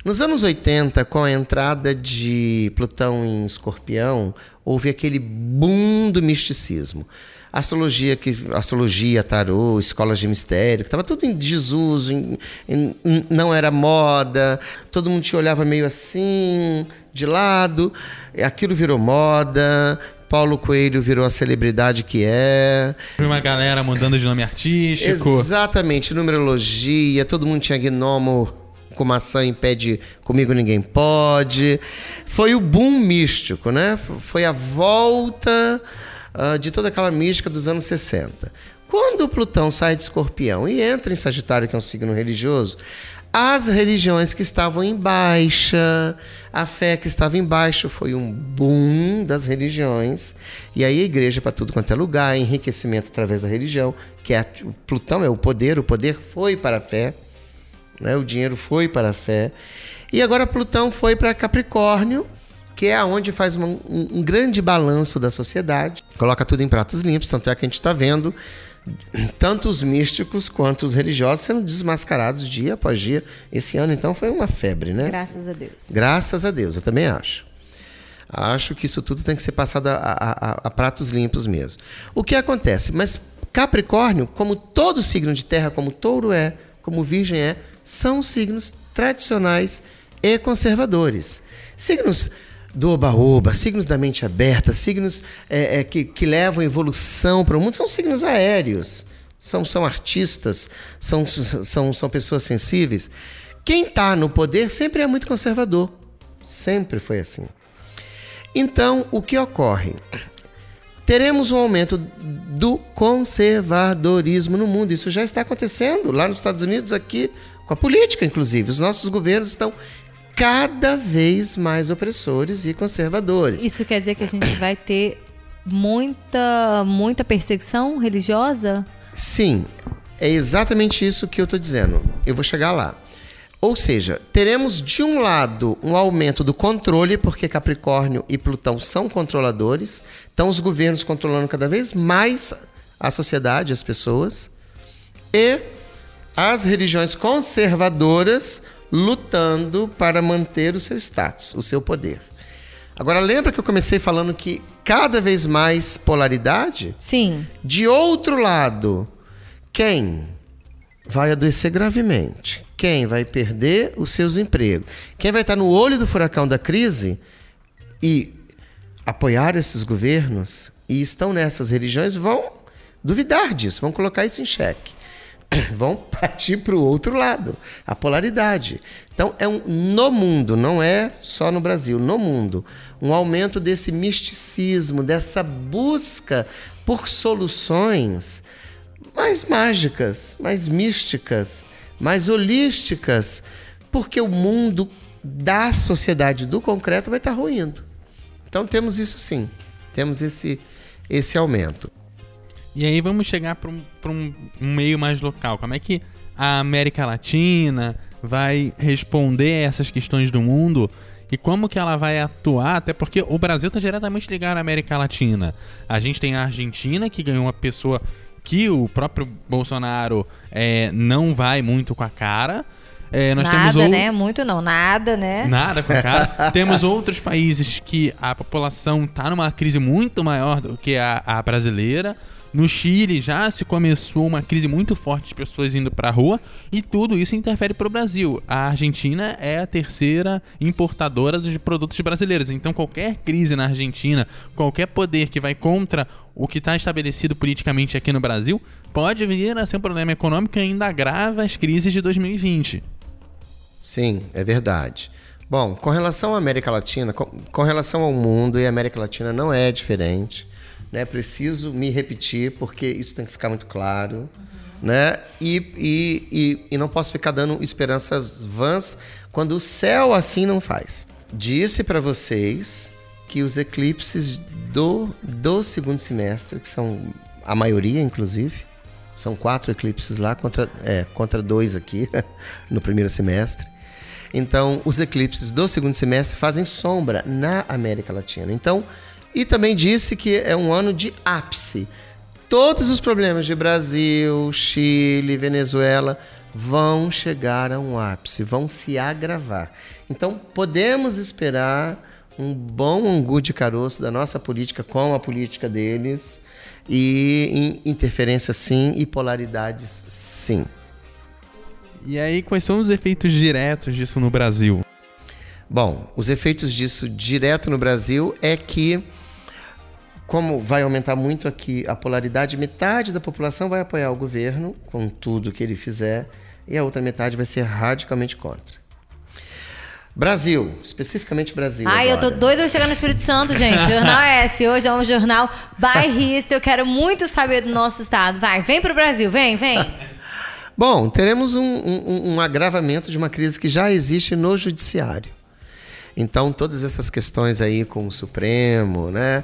Nos anos 80, com a entrada de Plutão em Escorpião, houve aquele boom do misticismo. Astrologia, que, astrologia, tarô, escolas de mistério, que estava tudo em desuso, em, em, não era moda, todo mundo te olhava meio assim, de lado, aquilo virou moda, Paulo Coelho virou a celebridade que é. Uma galera mudando de nome artístico. Exatamente, numerologia, todo mundo tinha gnomo com maçã impede comigo ninguém pode. Foi o boom místico, né? Foi a volta uh, de toda aquela mística dos anos 60. Quando Plutão sai de Escorpião e entra em Sagitário, que é um signo religioso, as religiões que estavam em baixa, a fé que estava em baixo, foi um boom das religiões. E aí a igreja para tudo quanto é lugar, enriquecimento através da religião, que é Plutão é o poder, o poder foi para a fé, né? O dinheiro foi para a fé. E agora Plutão foi para Capricórnio, que é onde faz uma, um, um grande balanço da sociedade, coloca tudo em pratos limpos, tanto é que a gente está vendo tanto os místicos quanto os religiosos sendo desmascarados dia após dia. Esse ano, então, foi uma febre, né? Graças a Deus. Graças a Deus, eu também acho. Acho que isso tudo tem que ser passado a, a, a pratos limpos mesmo. O que acontece? Mas Capricórnio, como todo signo de terra, como touro é, como virgem é, são signos tradicionais e conservadores. Signos do oba-oba, signos da mente aberta, signos é, é, que, que levam evolução para o mundo, são signos aéreos, são, são artistas, são, são, são pessoas sensíveis. Quem está no poder sempre é muito conservador. Sempre foi assim. Então, o que ocorre? Teremos um aumento do conservadorismo no mundo. Isso já está acontecendo lá nos Estados Unidos, aqui, com a política, inclusive. Os nossos governos estão cada vez mais opressores e conservadores. Isso quer dizer que a gente vai ter muita, muita perseguição religiosa? Sim, é exatamente isso que eu estou dizendo. Eu vou chegar lá. Ou seja, teremos de um lado um aumento do controle, porque Capricórnio e Plutão são controladores, então os governos controlando cada vez mais a sociedade, as pessoas, e as religiões conservadoras lutando para manter o seu status, o seu poder. Agora, lembra que eu comecei falando que cada vez mais polaridade? Sim. De outro lado, quem vai adoecer gravemente? Quem vai perder os seus empregos? Quem vai estar no olho do furacão da crise e apoiar esses governos e estão nessas religiões vão duvidar disso, vão colocar isso em xeque. [coughs] vão partir para o outro lado, a polaridade. Então, é um, no mundo, não é só no Brasil, no mundo, um aumento desse misticismo, dessa busca por soluções mais mágicas, mais místicas, mais holísticas, porque o mundo da sociedade do concreto vai estar ruindo. Então, temos isso sim, temos esse, esse aumento. E aí vamos chegar para um, um, meio mais local. Como é que a América Latina vai responder a essas questões do mundo e como que ela vai atuar, até porque o Brasil está diretamente ligado à América Latina. A gente tem a Argentina, que ganhou uma pessoa que o próprio Bolsonaro é, não vai muito com a cara. É, nós nada, temos né? Muito não, nada, né? Nada com a cara. [laughs] temos outros países que a população está numa crise muito maior do que a, a brasileira. No Chile já se começou uma crise muito forte de pessoas indo para a rua e tudo isso interfere para o Brasil. A Argentina é a terceira importadora de produtos brasileiros, então qualquer crise na Argentina, qualquer poder que vai contra o que está estabelecido politicamente aqui no Brasil, pode vir a ser um problema econômico e ainda agrava as crises de 2020. Sim, é verdade. Bom, com relação à América Latina, com, com relação ao mundo e a América Latina não é diferente. Né? Preciso me repetir, porque isso tem que ficar muito claro. Uhum. Né? E, e, e, e não posso ficar dando esperanças vãs quando o céu assim não faz. Disse para vocês que os eclipses do, do segundo semestre, que são a maioria, inclusive, são quatro eclipses lá contra, é, contra dois aqui [laughs] no primeiro semestre. Então, os eclipses do segundo semestre fazem sombra na América Latina. Então, e também disse que é um ano de ápice. Todos os problemas de Brasil, Chile, Venezuela vão chegar a um ápice, vão se agravar. Então podemos esperar um bom angu de caroço da nossa política com a política deles e interferência sim e polaridades sim. E aí, quais são os efeitos diretos disso no Brasil? Bom, os efeitos disso direto no Brasil é que como vai aumentar muito aqui a polaridade, metade da população vai apoiar o governo com tudo que ele fizer e a outra metade vai ser radicalmente contra. Brasil, especificamente Brasil. Ai, agora. eu tô doido pra chegar no Espírito Santo, gente. Jornal S, hoje é um jornal bairrista. Eu quero muito saber do nosso estado. Vai, vem pro Brasil, vem, vem. [laughs] Bom, teremos um, um, um agravamento de uma crise que já existe no judiciário. Então, todas essas questões aí com o Supremo, né?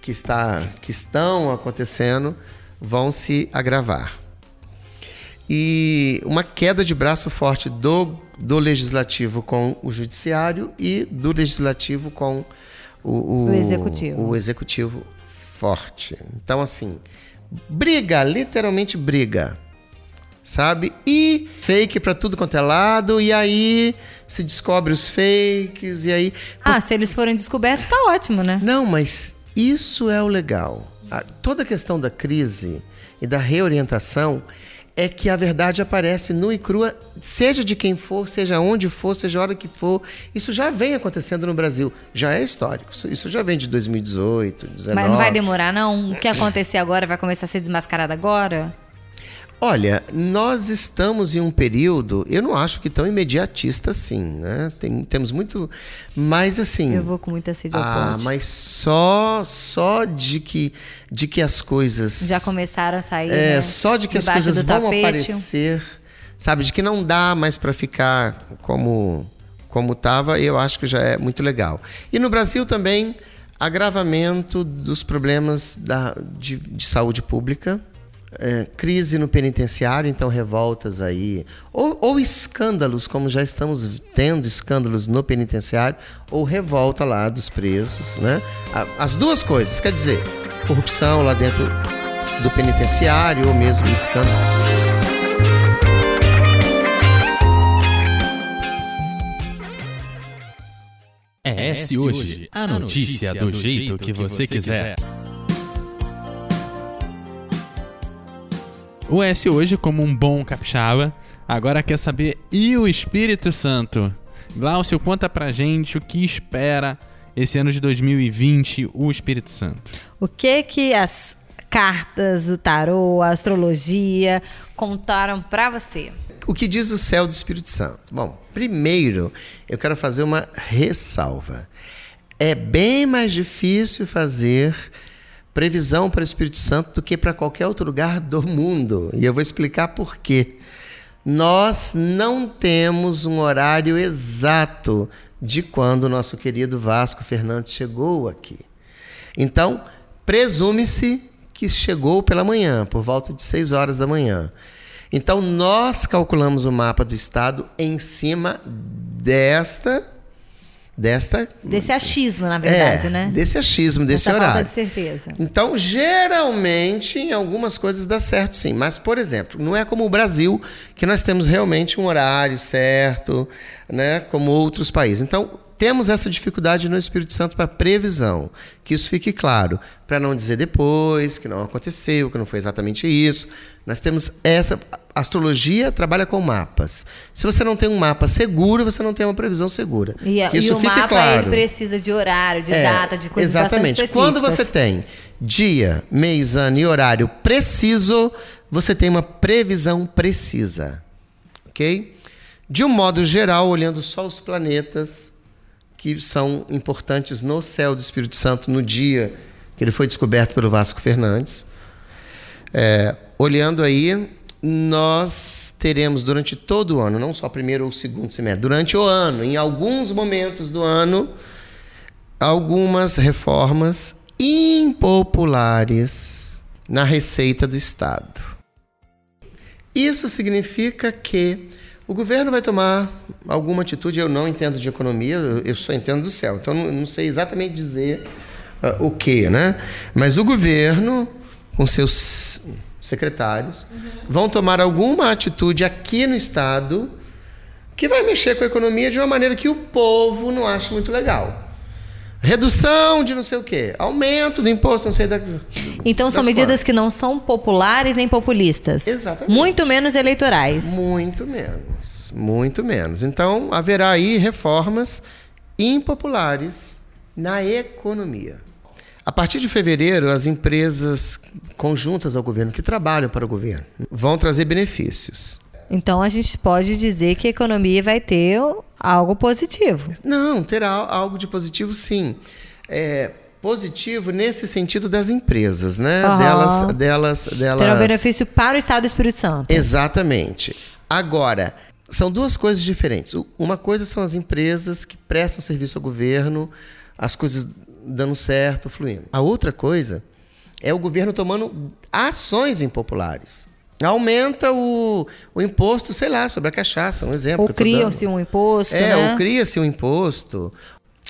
Que, está, que estão acontecendo vão se agravar. E uma queda de braço forte do, do legislativo com o judiciário e do legislativo com o, o, o executivo. o executivo forte. Então, assim, briga, literalmente briga sabe? E fake para tudo quanto é lado, e aí se descobre os fakes, e aí. Ah, se eles forem descobertos, tá ótimo, né? Não, mas isso é o legal. A, toda a questão da crise e da reorientação é que a verdade aparece nua e crua, seja de quem for, seja onde for, seja a hora que for. Isso já vem acontecendo no Brasil, já é histórico. Isso, isso já vem de 2018, 2019. Mas não vai demorar, não? O que acontecer agora vai começar a ser desmascarado agora? Olha, nós estamos em um período, eu não acho que tão imediatista assim, né? Tem, temos muito, mas assim. Eu vou com muita sede ao Ah, ponte. mas só, só de que, de que as coisas já começaram a sair. É, né? só de que as coisas vão tapete. aparecer, sabe, de que não dá mais para ficar como como estava, eu acho que já é muito legal. E no Brasil também agravamento dos problemas da, de, de saúde pública é, crise no penitenciário, então revoltas aí, ou, ou, escândalos, como já estamos tendo escândalos no penitenciário, ou revolta lá dos presos, né? As duas coisas, quer dizer, corrupção lá dentro do penitenciário, ou mesmo escândalo. É esse hoje, a notícia do jeito que você quiser. O S hoje, como um bom capixaba, agora quer saber e o Espírito Santo? Glaucio, conta pra gente o que espera esse ano de 2020 o Espírito Santo. O que que as cartas, o tarô, a astrologia, contaram para você? O que diz o céu do Espírito Santo? Bom, primeiro eu quero fazer uma ressalva. É bem mais difícil fazer previsão para o Espírito Santo do que para qualquer outro lugar do mundo. E eu vou explicar por quê. Nós não temos um horário exato de quando o nosso querido Vasco Fernandes chegou aqui. Então, presume-se que chegou pela manhã, por volta de 6 horas da manhã. Então, nós calculamos o mapa do estado em cima desta desta desse achismo, na verdade, é, né? Desse achismo, desse horário. Falta de certeza. Então, geralmente, em algumas coisas dá certo, sim. Mas, por exemplo, não é como o Brasil, que nós temos realmente um horário certo, né? Como outros países. Então, temos essa dificuldade no Espírito Santo para previsão. Que isso fique claro, para não dizer depois que não aconteceu, que não foi exatamente isso. Nós temos essa. A astrologia trabalha com mapas. Se você não tem um mapa seguro, você não tem uma previsão segura. E, que isso e o fique mapa claro. ele precisa de horário, de É, data, de coisas Exatamente. Quando você tem dia, mês, ano e horário preciso, você tem uma previsão precisa. Ok? De um modo geral, olhando só os planetas que são importantes no céu do Espírito Santo no dia que ele foi descoberto pelo Vasco Fernandes. É, olhando aí, nós teremos durante todo o ano, não só primeiro ou segundo semestre, durante o ano, em alguns momentos do ano, algumas reformas impopulares na receita do Estado. Isso significa que o governo vai tomar alguma atitude. Eu não entendo de economia, eu- só entendo do céu, então não, não sei exatamente dizer ah, o que, né? Mas o governo, com seus secretários, vão tomar alguma atitude aqui no Estado que vai mexer com a economia de uma maneira que o povo não acha muito legal. Redução de não sei o quê, aumento do imposto, não sei da. Então são das medidas que não são populares nem populistas. Exatamente. Muito menos eleitorais. Muito menos, muito menos. Então, haverá aí reformas impopulares na economia. A partir de fevereiro, as empresas conjuntas ao governo, que trabalham para o governo, vão trazer benefícios. Então a gente pode dizer que a economia vai ter algo positivo. Não, terá algo de positivo, sim. É, positivo nesse sentido das empresas, né? Aham. Delas, delas, delas. Terá um benefício para o Estado do Espírito Santo. Exatamente. Agora, são duas coisas diferentes. Uma coisa são as empresas que prestam serviço ao governo, as coisas dando certo, fluindo. A outra coisa é o governo tomando ações impopulares. Aumenta o, o imposto, sei lá, sobre a cachaça, um exemplo. Ou criam-se um imposto, É, né? ou cria-se um imposto.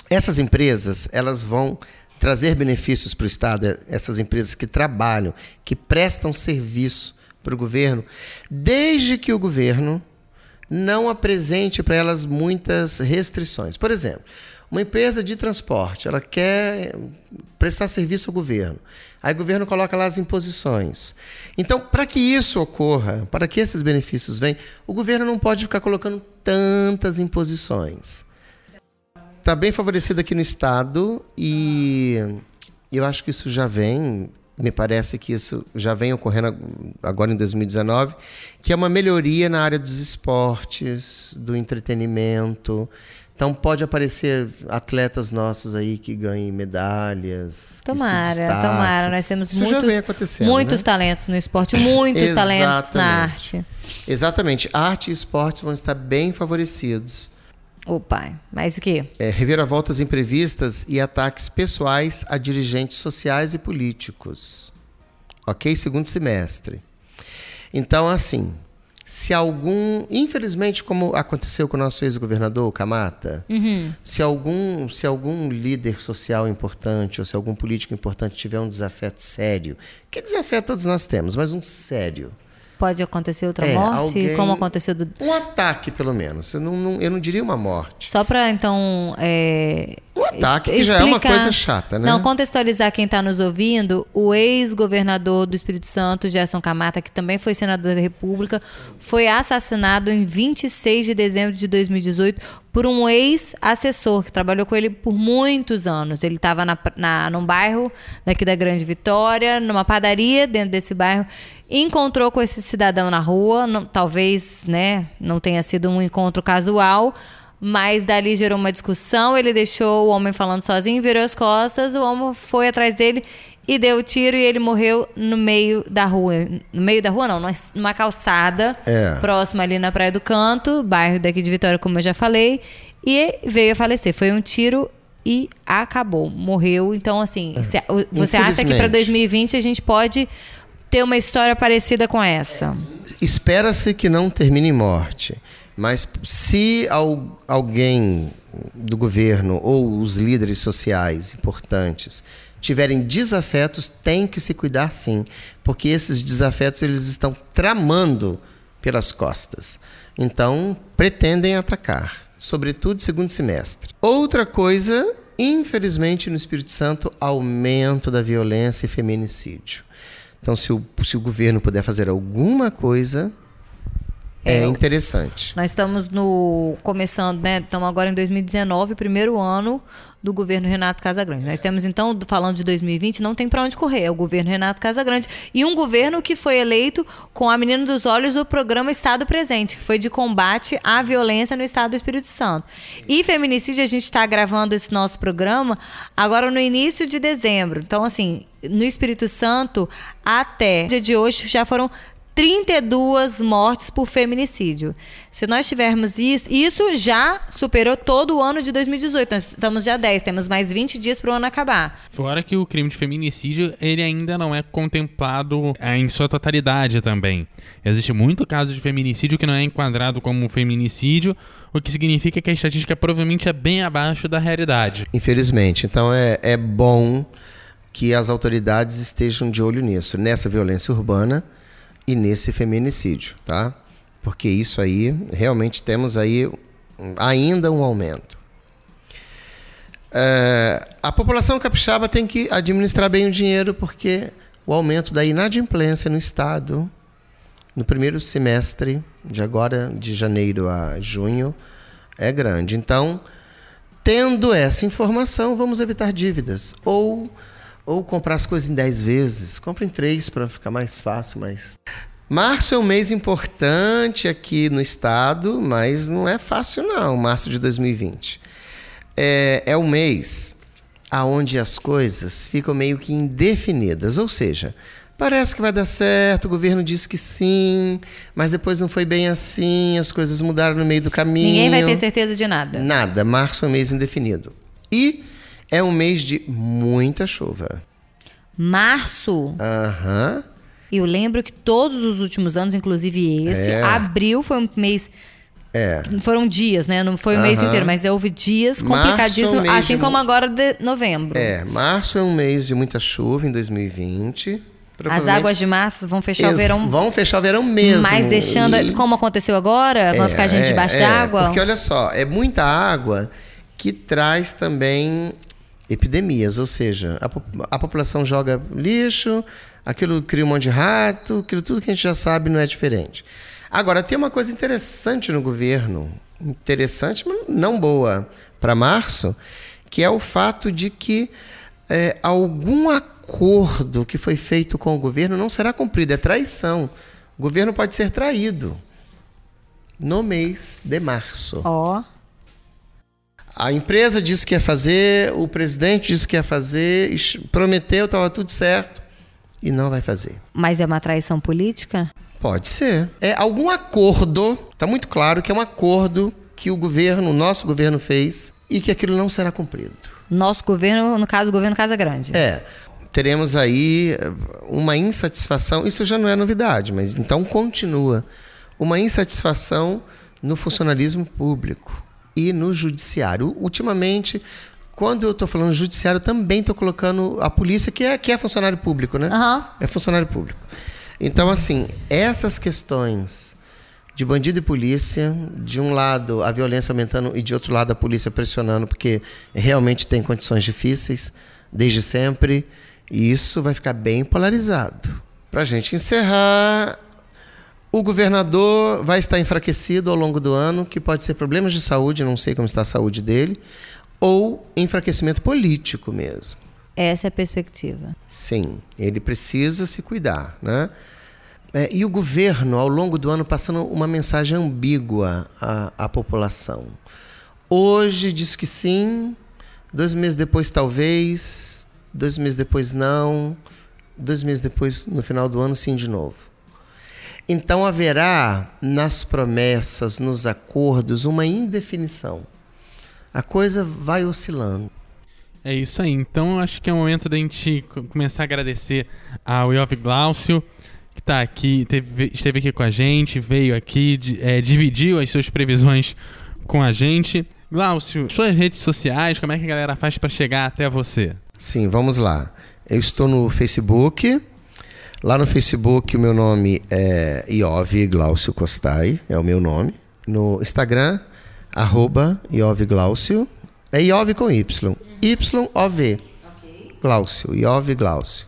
Essas empresas, elas vão trazer benefícios para o Estado, essas empresas que trabalham, que prestam serviço para o governo, desde que o governo não apresente para elas muitas restrições. Por exemplo, uma empresa de transporte, ela quer prestar serviço ao governo. Aí o governo coloca lá as imposições. Então, para que isso ocorra, para que esses benefícios venham, o governo não pode ficar colocando tantas imposições. Está bem favorecido aqui no Estado e eu acho que isso já vem, me parece que isso já vem ocorrendo agora em 2019, que é uma melhoria na área dos esportes, do entretenimento. Então pode aparecer atletas nossos aí que ganhem medalhas. que se Tomara, tomara. Nós temos Isso já muitos, muitos né? talentos no esporte, muitos [laughs] talentos na arte. Exatamente. Arte e esportes vão estar bem favorecidos. Ô pai, mas o quê? É, reviravoltas imprevistas e ataques pessoais a dirigentes sociais e políticos. Ok? Segundo semestre. Então, assim, se algum. Infelizmente, como aconteceu com o nosso ex-governador, Camata, se, algum, se algum líder social importante ou se algum político importante tiver um desafeto sério, que desafeto todos nós temos, mas um sério. Pode acontecer outra É, morte? alguém- Como aconteceu do. Um ataque, pelo menos. Eu não, não- eu não diria uma morte. Só para então é, Um ataque que já é uma coisa chata, né? Não, contextualizar quem está nos ouvindo, o ex-governador do Espírito Santo, Gerson Camata, que também foi senador da República, foi assassinado em 26 de dezembro de 2018 por um ex-assessor que trabalhou com ele por muitos anos. Ele estava na, na, num bairro daqui da Grande Vitória, numa padaria dentro desse bairro, encontrou com esse cidadão na rua, não- talvez né, não tenha sido um encontro casual, mas dali gerou uma discussão, ele deixou o homem falando sozinho, virou as costas, o homem foi atrás dele e deu o tiro e ele morreu no meio da rua. No meio da rua não, numa- calçada, É. próxima ali na Praia do Canto, bairro daqui de Vitória, como eu já falei, e veio a falecer. Foi um tiro e acabou, morreu. Então, assim, se- o- você acha que para Infelizmente. 2020 a gente pode ter uma história parecida com essa? Espera-se que não termine em morte. Mas se al- alguém do governo ou os líderes sociais importantes tiverem desafetos, tem que se cuidar sim, porque esses desafetos eles estão tramando pelas costas. Então, pretendem atacar, sobretudo segundo semestre. Outra coisa, infelizmente no Espírito Santo, aumento da violência e feminicídio. Então, se o, se o governo puder fazer alguma coisa, é, É, interessante. Nós estamos no começando, né? Estamos agora em 2019, primeiro ano do governo Renato Casagrande. Nós temos então, do- falando de 2020, não tem para onde correr. É o governo Renato Casagrande e um governo que foi eleito com a menina dos olhos do programa Estado Presente, que foi de combate à violência no Estado do Espírito Santo. E feminicídio a gente está gravando esse nosso programa agora no início de dezembro. Então, assim, no Espírito Santo até dia de hoje já foram 32 mortes por feminicídio. Se nós tivermos isso, isso já superou todo o ano de 2018. Nós estamos já 10, temos mais 20 dias para o ano acabar. Fora que o crime de feminicídio, ele ainda não é contemplado eh, em sua totalidade também. Existe muito caso de feminicídio que não é enquadrado como feminicídio, o que significa que a estatística provavelmente é bem abaixo da realidade. Infelizmente. Então, é, é bom que as autoridades estejam de olho nisso, nessa violência urbana e nesse feminicídio, tá? Porque isso aí, realmente temos aí ainda um aumento. É, a população capixaba tem que administrar bem o dinheiro porque o aumento da inadimplência no Estado no primeiro semestre de agora, de janeiro a junho, é grande. Então, tendo essa informação, vamos evitar dívidas. Ou, ou comprar as coisas em 10 vezes. Compre em 3 para ficar mais fácil. Mas... Março é um mês importante aqui no estado, mas não é fácil não, março de 2020. É, é um mês aonde as coisas ficam meio que indefinidas, ou seja, parece que vai dar certo, o governo disse que sim, mas depois não foi bem assim, as coisas mudaram no meio do caminho. Ninguém vai ter certeza de nada. Nada. Março é um mês indefinido. E é um mês de muita chuva. Março, Aham. eu lembro que todos os últimos anos, inclusive esse, É. abril foi um mês. É. Foram dias, né? Não foi o mês Aham. inteiro, mas houve dias Março é um complicadíssimos, mês assim de como agora de novembro. É, março é um mês de muita chuva em 2020. As águas de março vão fechar o verão, Vão fechar o verão mesmo. mas deixando, E- como aconteceu agora, vai ficar a gente É, debaixo é, d'água. Porque olha só, é muita água que traz também epidemias, ou seja, a, a população joga lixo, aquilo cria um monte de rato, aquilo tudo que a gente já sabe não é diferente. Agora, tem uma coisa interessante no governo, interessante, mas não boa, para março, que é o fato de que é, algum acordo que foi feito com o governo não será cumprido, é traição. O governo pode ser traído no mês de março. Ó, A empresa disse que ia fazer, o presidente disse que ia fazer, prometeu, estava tudo certo e não vai fazer. mas é uma traição política? Pode ser. É algum acordo, está muito claro que é um acordo que o governo, o nosso governo fez e que aquilo não será cumprido. Nosso governo, no caso, o governo Casa Grande. É, teremos aí eh, uma insatisfação, isso já não é novidade, mas então continua. Uma insatisfação no funcionalismo público e no judiciário. Ultimamente, quando eu estou falando judiciário, também estou colocando a polícia, que é, que é funcionário público, né? Aham. É funcionário público. Então, assim, essas questões de bandido e polícia, de um lado a violência aumentando e de outro lado a polícia pressionando, porque realmente tem condições difíceis desde sempre, e isso vai ficar bem polarizado. Para a gente encerrar, o governador vai estar enfraquecido ao longo do ano, que pode ser problemas de saúde, não sei como está a saúde dele, ou enfraquecimento político mesmo. Essa é a perspectiva. Sim, ele precisa se cuidar, né? É, e o governo, ao longo do ano, passando uma mensagem ambígua à, à população. Hoje diz que sim, dois meses depois talvez, dois meses depois não, dois meses depois, no final do ano, sim de novo. Então haverá nas promessas, nos acordos, uma indefinição. A coisa vai oscilando. É isso aí. Então acho que é o momento da gente começar a agradecer ao Iov Glaucio, que está aqui, teve, esteve aqui com a gente, veio aqui, é, dividiu as suas previsões com a gente. Glaucio, suas redes sociais, como é que a galera faz para chegar até você? Sim, vamos lá. Eu estou no Facebook. Lá no Facebook o meu nome é Iov Glaucio Costai, é o meu nome. No Instagram, arroba Iov Glaucio. É Iov com Y. Y-O-V. Glaucio. Iov Glaucio.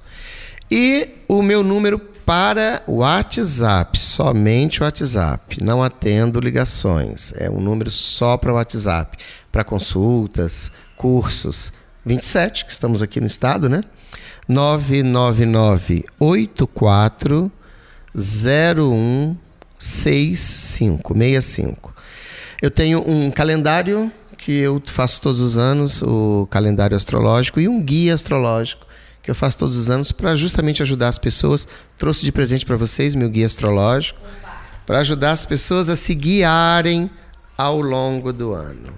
E o meu número para o WhatsApp, somente o WhatsApp. Não atendo ligações. É um número só para o WhatsApp. Para consultas, cursos. 27, que estamos aqui no estado, né? 999 84 0165 65. Eu tenho um calendário que eu faço todos os anos, o calendário astrológico e um guia astrológico que eu faço todos os anos para justamente ajudar as pessoas. Trouxe de presente para vocês meu guia astrológico para ajudar as pessoas a se guiarem ao longo do ano.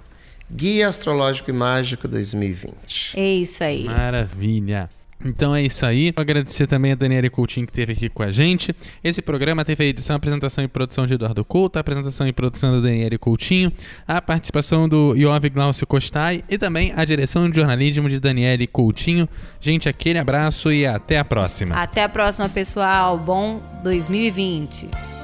Guia Astrológico e Mágico 2020. É isso aí. Maravilha. Então é isso aí. Vou agradecer também a Daniela Coutinho que esteve aqui com a gente. Esse programa teve a edição, apresentação e produção de Eduardo Couto, a apresentação e produção da Daniela Coutinho, a participação do Iov Glaucio Costai e também a direção de jornalismo de Daniele Coutinho. Gente, aquele abraço e até a próxima. Até a próxima, pessoal. Bom 2020.